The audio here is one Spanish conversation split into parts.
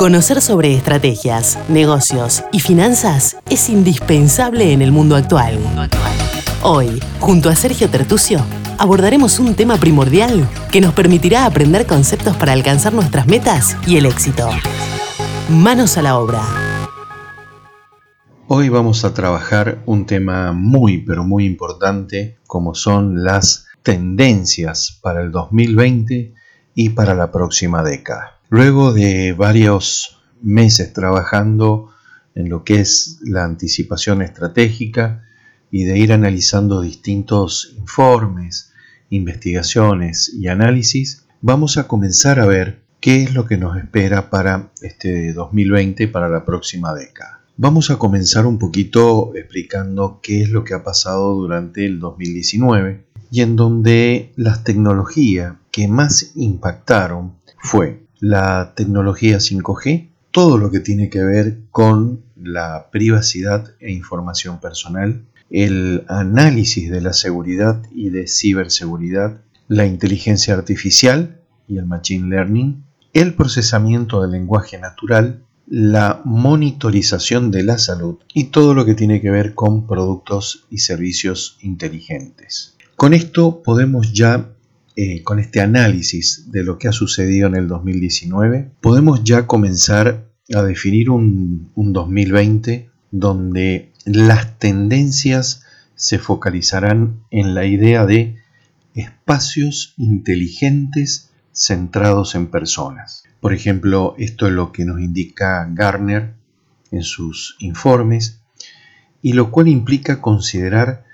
Conocer sobre estrategias, negocios y finanzas es indispensable en el mundo actual. Hoy, junto a Sergio Tertucio, abordaremos un tema primordial que nos permitirá aprender conceptos para alcanzar nuestras metas y el éxito. Manos a la obra. Hoy vamos a trabajar un tema muy pero muy importante como son las tendencias para el 2020 y para la próxima década. Luego de varios meses trabajando en lo que es la anticipación estratégica y de ir analizando distintos informes, investigaciones y análisis, vamos a comenzar a ver qué es lo que nos espera para este 2020 y para la próxima década. Vamos a comenzar un poquito explicando qué es lo que ha pasado durante el 2019 y en donde las tecnologías que más impactaron fue la tecnología 5G, todo lo que tiene que ver con la privacidad e información personal, el análisis de la seguridad y de ciberseguridad, la inteligencia artificial y el machine learning, el procesamiento del lenguaje natural, la monitorización de la salud y todo lo que tiene que ver con productos y servicios inteligentes. Con esto podemos ya eh, con este análisis de lo que ha sucedido en el 2019, podemos ya comenzar a definir un, un 2020 donde las tendencias se focalizarán en la idea de espacios inteligentes centrados en personas. Por ejemplo, esto es lo que nos indica Garner en sus informes, y lo cual implica considerar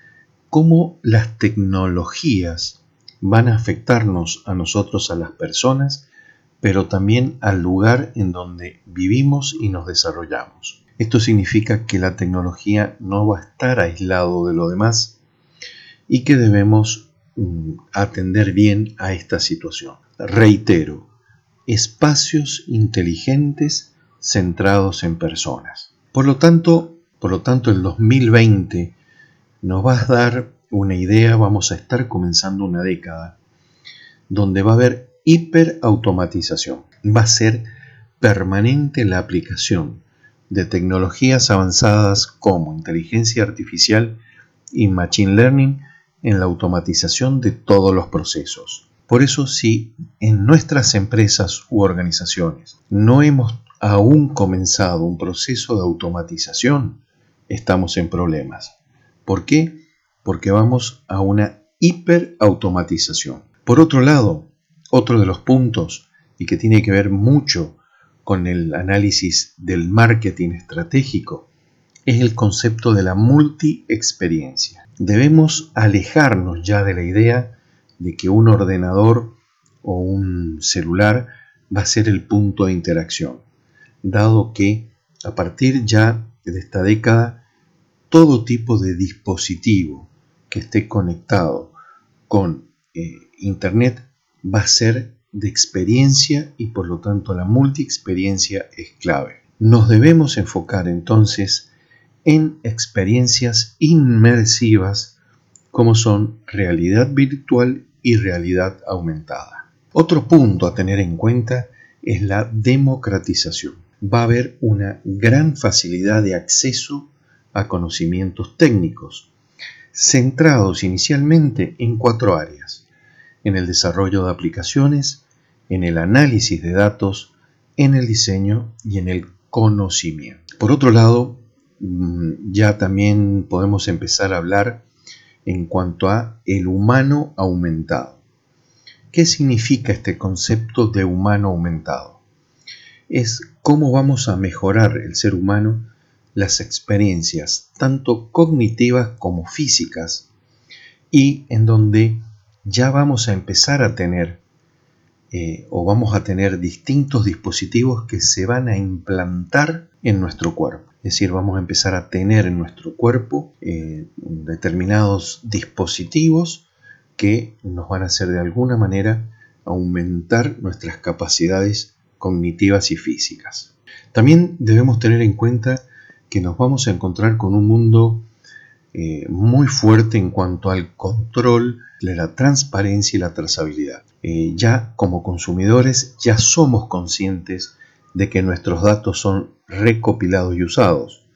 cómo las tecnologías van a afectarnos a nosotros, a las personas, pero también al lugar en donde vivimos y nos desarrollamos. Esto significa que la tecnología no va a estar aislado de lo demás y que debemos mm, atender bien a esta situación. Reitero, espacios inteligentes centrados en personas. Por lo tanto, por lo tanto el 2020 nos va a dar una idea, vamos a estar comenzando una década donde va a haber hiperautomatización. Va a ser permanente la aplicación de tecnologías avanzadas como inteligencia artificial y machine learning en la automatización de todos los procesos. Por eso si en nuestras empresas u organizaciones no hemos aún comenzado un proceso de automatización, estamos en problemas. ¿Por qué? Porque vamos a una hiperautomatización. Por otro lado, otro de los puntos y que tiene que ver mucho con el análisis del marketing estratégico es el concepto de la multi-experiencia. Debemos alejarnos ya de la idea de que un ordenador o un celular va a ser el punto de interacción, dado que a partir ya de esta década todo tipo de dispositivo, que esté conectado con eh, Internet va a ser de experiencia y por lo tanto la multi-experiencia es clave. Nos debemos enfocar entonces en experiencias inmersivas como son realidad virtual y realidad aumentada. Otro punto a tener en cuenta es la democratización. Va a haber una gran facilidad de acceso a conocimientos técnicos, centrados inicialmente en cuatro áreas, en el desarrollo de aplicaciones, en el análisis de datos, en el diseño y en el conocimiento. Por otro lado, mm, ya también podemos empezar a hablar en cuanto a el humano aumentado. ¿Qué significa este concepto de humano aumentado? Es cómo vamos a mejorar el ser humano las experiencias, tanto cognitivas como físicas, y en donde ya vamos a empezar a tener eh, o vamos a tener distintos dispositivos que se van a implantar en nuestro cuerpo. Es decir, vamos a empezar a tener en nuestro cuerpo eh, determinados dispositivos que nos van a hacer de alguna manera aumentar nuestras capacidades cognitivas y físicas. También debemos tener en cuenta nos vamos a encontrar con un mundo eh, muy fuerte en cuanto al control de la transparencia y la trazabilidad. Eh, ya como consumidores ya somos conscientes de que nuestros datos son recopilados y usados.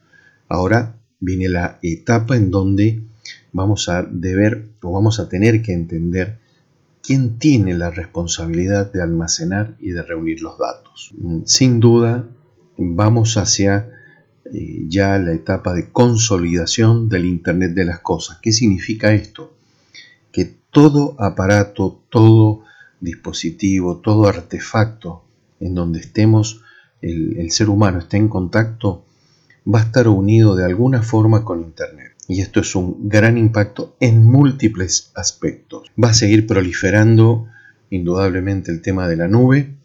Ahora viene la etapa en donde vamos a deber o vamos a tener que entender quién tiene la responsabilidad de almacenar y de reunir los datos. Sin duda, vamos hacia eh, ya la etapa de consolidación del Internet de las Cosas. ¿Qué significa esto? Que todo aparato, todo dispositivo, todo artefacto en donde estemos, el, el ser humano esté en contacto, va a estar unido de alguna forma con Internet. Y esto es un gran impacto en múltiples aspectos. Va a seguir proliferando indudablemente el tema de la nube,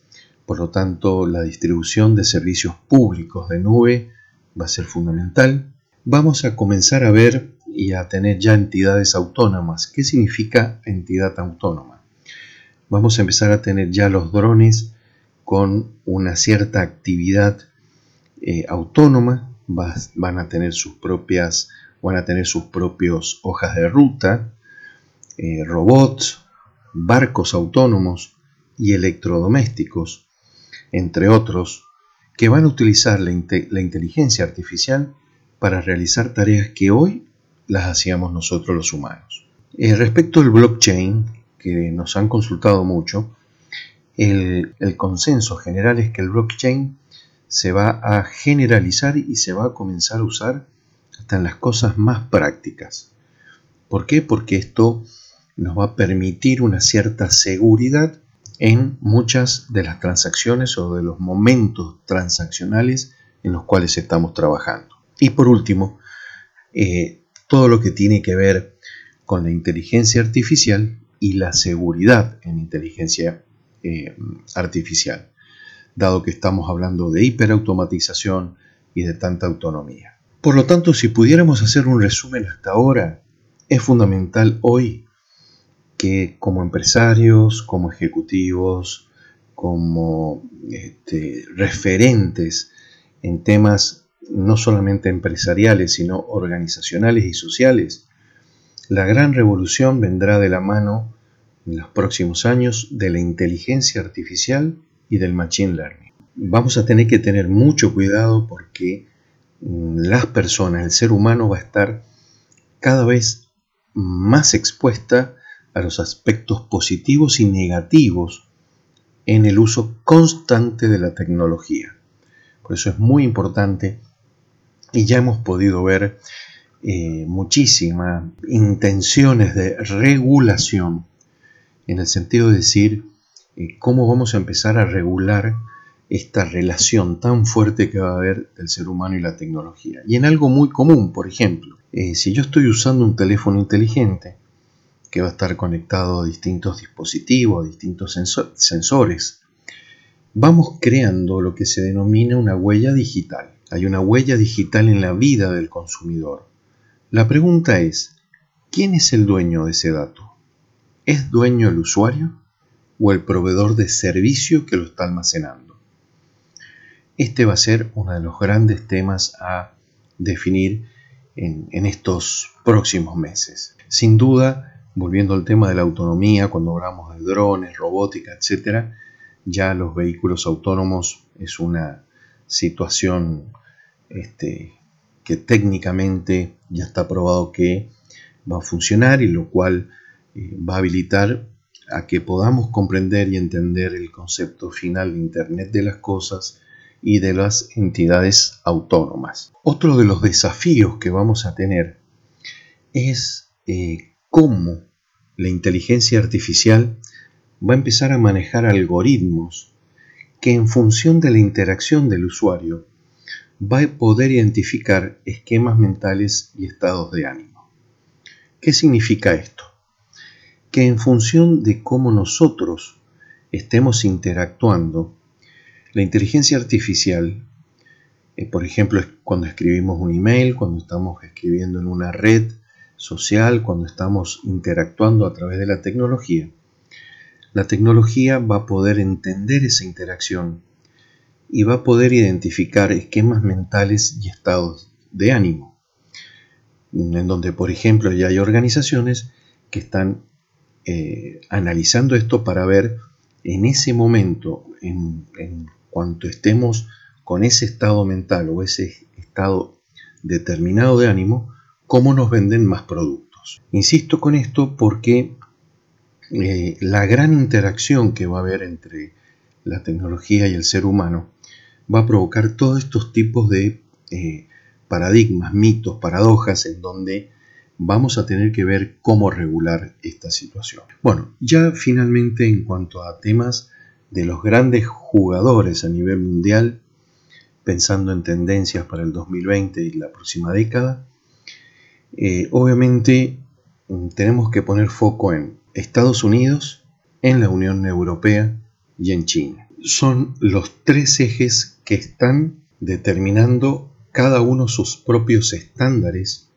por lo tanto la distribución de servicios públicos de nube va a ser fundamental. Vamos a comenzar a ver y a tener ya entidades autónomas. ¿Qué significa entidad autónoma? Vamos a empezar a tener ya los drones con una cierta actividad eh, autónoma, van a tener sus propias, van a tener sus propios hojas de ruta, eh, robots, barcos autónomos y electrodomésticos, entre otros, que van a utilizar la, inteligencia artificial para realizar tareas que hoy las hacíamos nosotros los humanos. Eh, respecto al blockchain, que nos han consultado mucho, el, consenso general es que el blockchain se va a generalizar y se va a comenzar a usar hasta en las cosas más prácticas. ¿Por qué? Porque esto nos va a permitir una cierta seguridad en muchas de las transacciones o de los momentos transaccionales en los cuales estamos trabajando. Y por último, eh, todo lo que tiene que ver con la inteligencia artificial y la seguridad en inteligencia eh, artificial, dado que estamos hablando de hiperautomatización y de tanta autonomía. Por lo tanto, si pudiéramos hacer un resumen hasta ahora, es fundamental hoy que como empresarios, como ejecutivos, como este, referentes en temas no solamente empresariales, sino organizacionales y sociales, la gran revolución vendrá de la mano en los próximos años de la inteligencia artificial y del machine learning. Vamos a tener que tener mucho cuidado porque mm, las personas, el ser humano va a estar cada vez más expuesta a los aspectos positivos y negativos en el uso constante de la tecnología. Por eso es muy importante y ya hemos podido ver eh, muchísimas intenciones de regulación en el sentido de decir eh, cómo vamos a empezar a regular esta relación tan fuerte que va a haber del ser humano y la tecnología. Y en algo muy común, por ejemplo, eh, si yo estoy usando un teléfono inteligente, que va a estar conectado a distintos dispositivos, a distintos sensores. Vamos creando lo que se denomina una huella digital. Hay una huella digital en la vida del consumidor. La pregunta es, ¿quién es el dueño de ese dato? ¿Es dueño el usuario o el proveedor de servicio que lo está almacenando? Este va a ser uno de los grandes temas a definir en, en estos próximos meses. Sin duda, volviendo al tema de la autonomía, cuando hablamos de drones, robótica, etc., ya los vehículos autónomos es una situación este, que técnicamente ya está probado que va a funcionar y lo cual eh, va a habilitar a que podamos comprender y entender el concepto final de Internet de las Cosas y de las entidades autónomas. Otro de los desafíos que vamos a tener es eh, cómo la inteligencia artificial va a empezar a manejar algoritmos que en función de la interacción del usuario va a poder identificar esquemas mentales y estados de ánimo. ¿Qué significa esto? Que en función de cómo nosotros estemos interactuando, la inteligencia artificial, eh, por ejemplo, cuando escribimos un email, cuando estamos escribiendo en una red, social, cuando estamos interactuando a través de la tecnología, la tecnología va a poder entender esa interacción y va a poder identificar esquemas mentales y estados de ánimo, en donde, por ejemplo, ya hay organizaciones que están eh, analizando esto para ver en ese momento, en, cuanto estemos con ese estado mental o ese estado determinado de ánimo, cómo nos venden más productos. Insisto con esto porque eh, la gran interacción que va a haber entre la tecnología y el ser humano va a provocar todos estos tipos de eh, paradigmas, mitos, paradojas en donde vamos a tener que ver cómo regular esta situación. Bueno, ya finalmente en cuanto a temas de los grandes jugadores a nivel mundial, pensando en tendencias para el 2020 y la próxima década, eh, obviamente mm, tenemos que poner foco en Estados Unidos, en la Unión Europea y en China. Son los tres ejes que están determinando cada uno sus propios estándares,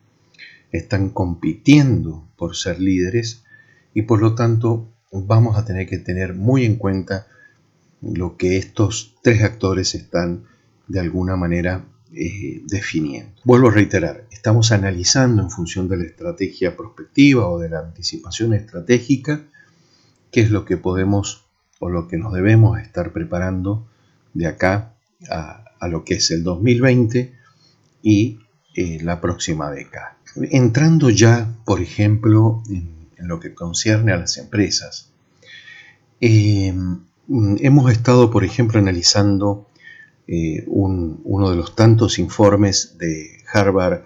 están compitiendo por ser líderes y por lo tanto vamos a tener que tener muy en cuenta lo que estos tres actores están de alguna manera eh, definiendo. Vuelvo a reiterar, estamos analizando en función de la estrategia prospectiva o de la anticipación estratégica qué es lo que podemos o lo que nos debemos estar preparando de acá a, lo que es el 2020 y eh, la próxima década. Entrando ya, por ejemplo, en, lo que concierne a las empresas, eh, hemos estado, por ejemplo, analizando eh, uno de los tantos informes de Harvard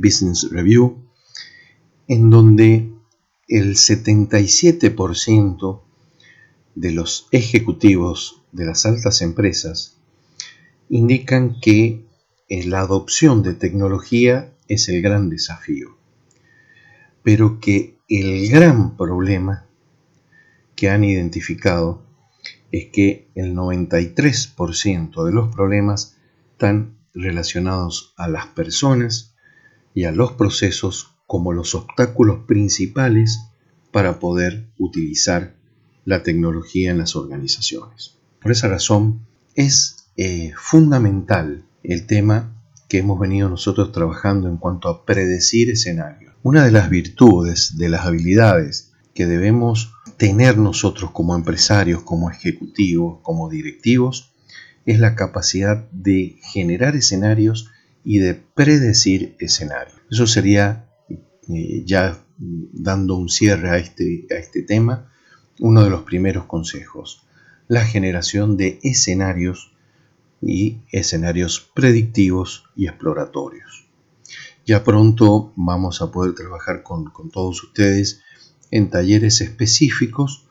Business Review, en donde el 77% de los ejecutivos de las altas empresas indican que la adopción de tecnología es el gran desafío, pero que el gran problema que han identificado es que el 93% de los problemas están relacionados a las personas y a los procesos como los obstáculos principales para poder utilizar la tecnología en las organizaciones. Por esa razón es eh, fundamental el tema que hemos venido nosotros trabajando en cuanto a predecir escenarios. Una de las virtudes, de las habilidades que debemos tener nosotros como empresarios, como ejecutivos, como directivos, es la capacidad de generar escenarios y de predecir escenarios. Eso sería, eh, ya dando un cierre a este, a este tema, uno de los primeros consejos, la generación de escenarios y escenarios predictivos y exploratorios. Ya pronto vamos a poder trabajar con, todos ustedes en talleres específicos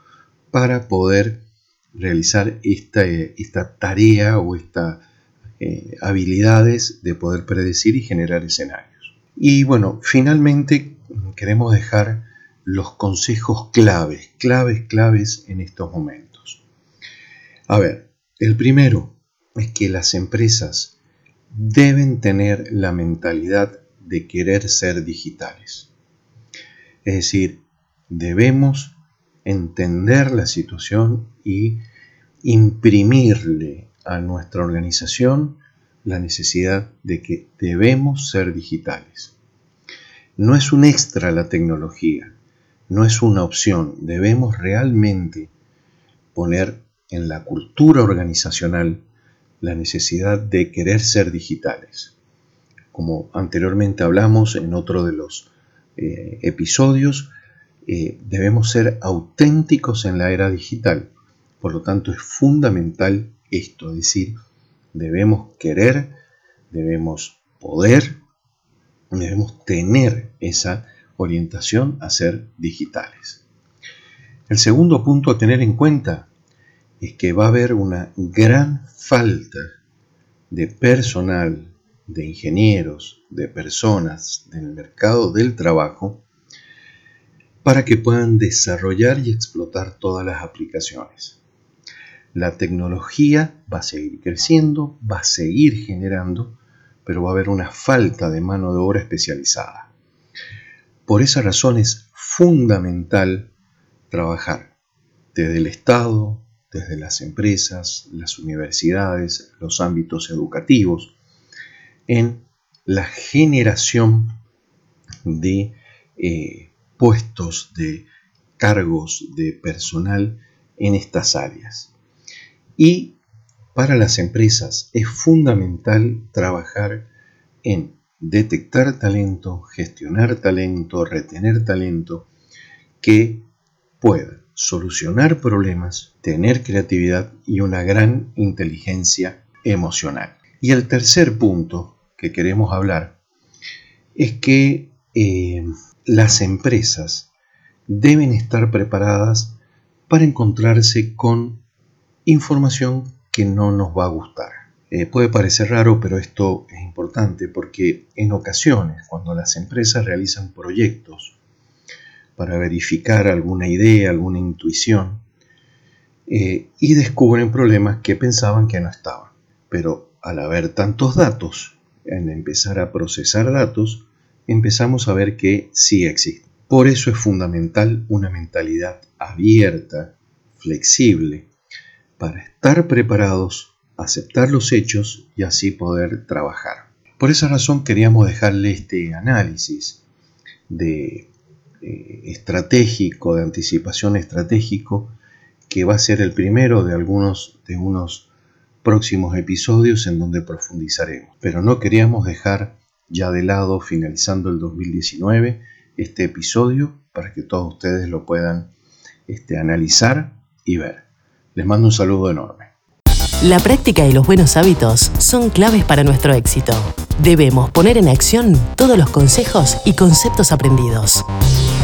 para poder realizar esta, esta tarea o estas eh, habilidades de poder predecir y generar escenarios. Y bueno, finalmente queremos dejar los consejos claves, claves, claves en estos momentos. A ver, el primero, es que las empresas deben tener la mentalidad de querer ser digitales. Es decir, debemos entender la situación y imprimirle a nuestra organización la necesidad de que debemos ser digitales. No es un extra la tecnología, no es una opción, debemos realmente poner en la cultura organizacional la necesidad de querer ser digitales. Como anteriormente hablamos en otro de los eh, episodios, eh, debemos ser auténticos en la era digital. Por lo tanto, es fundamental esto, es decir, debemos querer, debemos poder, debemos tener esa orientación a ser digitales. El segundo punto a tener en cuenta es que va a haber una gran falta de personal, de ingenieros, de personas del mercado del trabajo para que puedan desarrollar y explotar todas las aplicaciones. La tecnología va a seguir creciendo, va a seguir generando, pero va a haber una falta de mano de obra especializada. Por esa razón es fundamental trabajar desde el Estado, desde las empresas, las universidades, los ámbitos educativos, en la generación de eh, puestos, de cargos de personal en estas áreas. Y para las empresas es fundamental trabajar en detectar talento, gestionar talento, retener talento que pueda solucionar problemas, tener creatividad y una gran inteligencia emocional. Y el tercer punto que queremos hablar es que eh, las empresas deben estar preparadas para encontrarse con información que no nos va a gustar. Eh, puede parecer raro, pero esto es importante porque en ocasiones, cuando las empresas realizan proyectos para verificar alguna idea, alguna intuición, eh, y descubren problemas que pensaban que no estaban. Pero al haber tantos datos, en empezar a procesar datos, empezamos a ver que sí existen. Por eso es fundamental una mentalidad abierta, flexible, para estar preparados, aceptar los hechos y así poder trabajar. Por esa razón queríamos dejarle este análisis de eh, estratégico, de anticipación estratégico, que va a ser el primero de algunos de unos próximos episodios en donde profundizaremos. Pero no queríamos dejar ya de lado, finalizando el 2019, este episodio para que todos ustedes lo puedan este, analizar y ver. Les mando un saludo enorme. La práctica y los buenos hábitos son claves para nuestro éxito. Debemos poner en acción todos los consejos y conceptos aprendidos.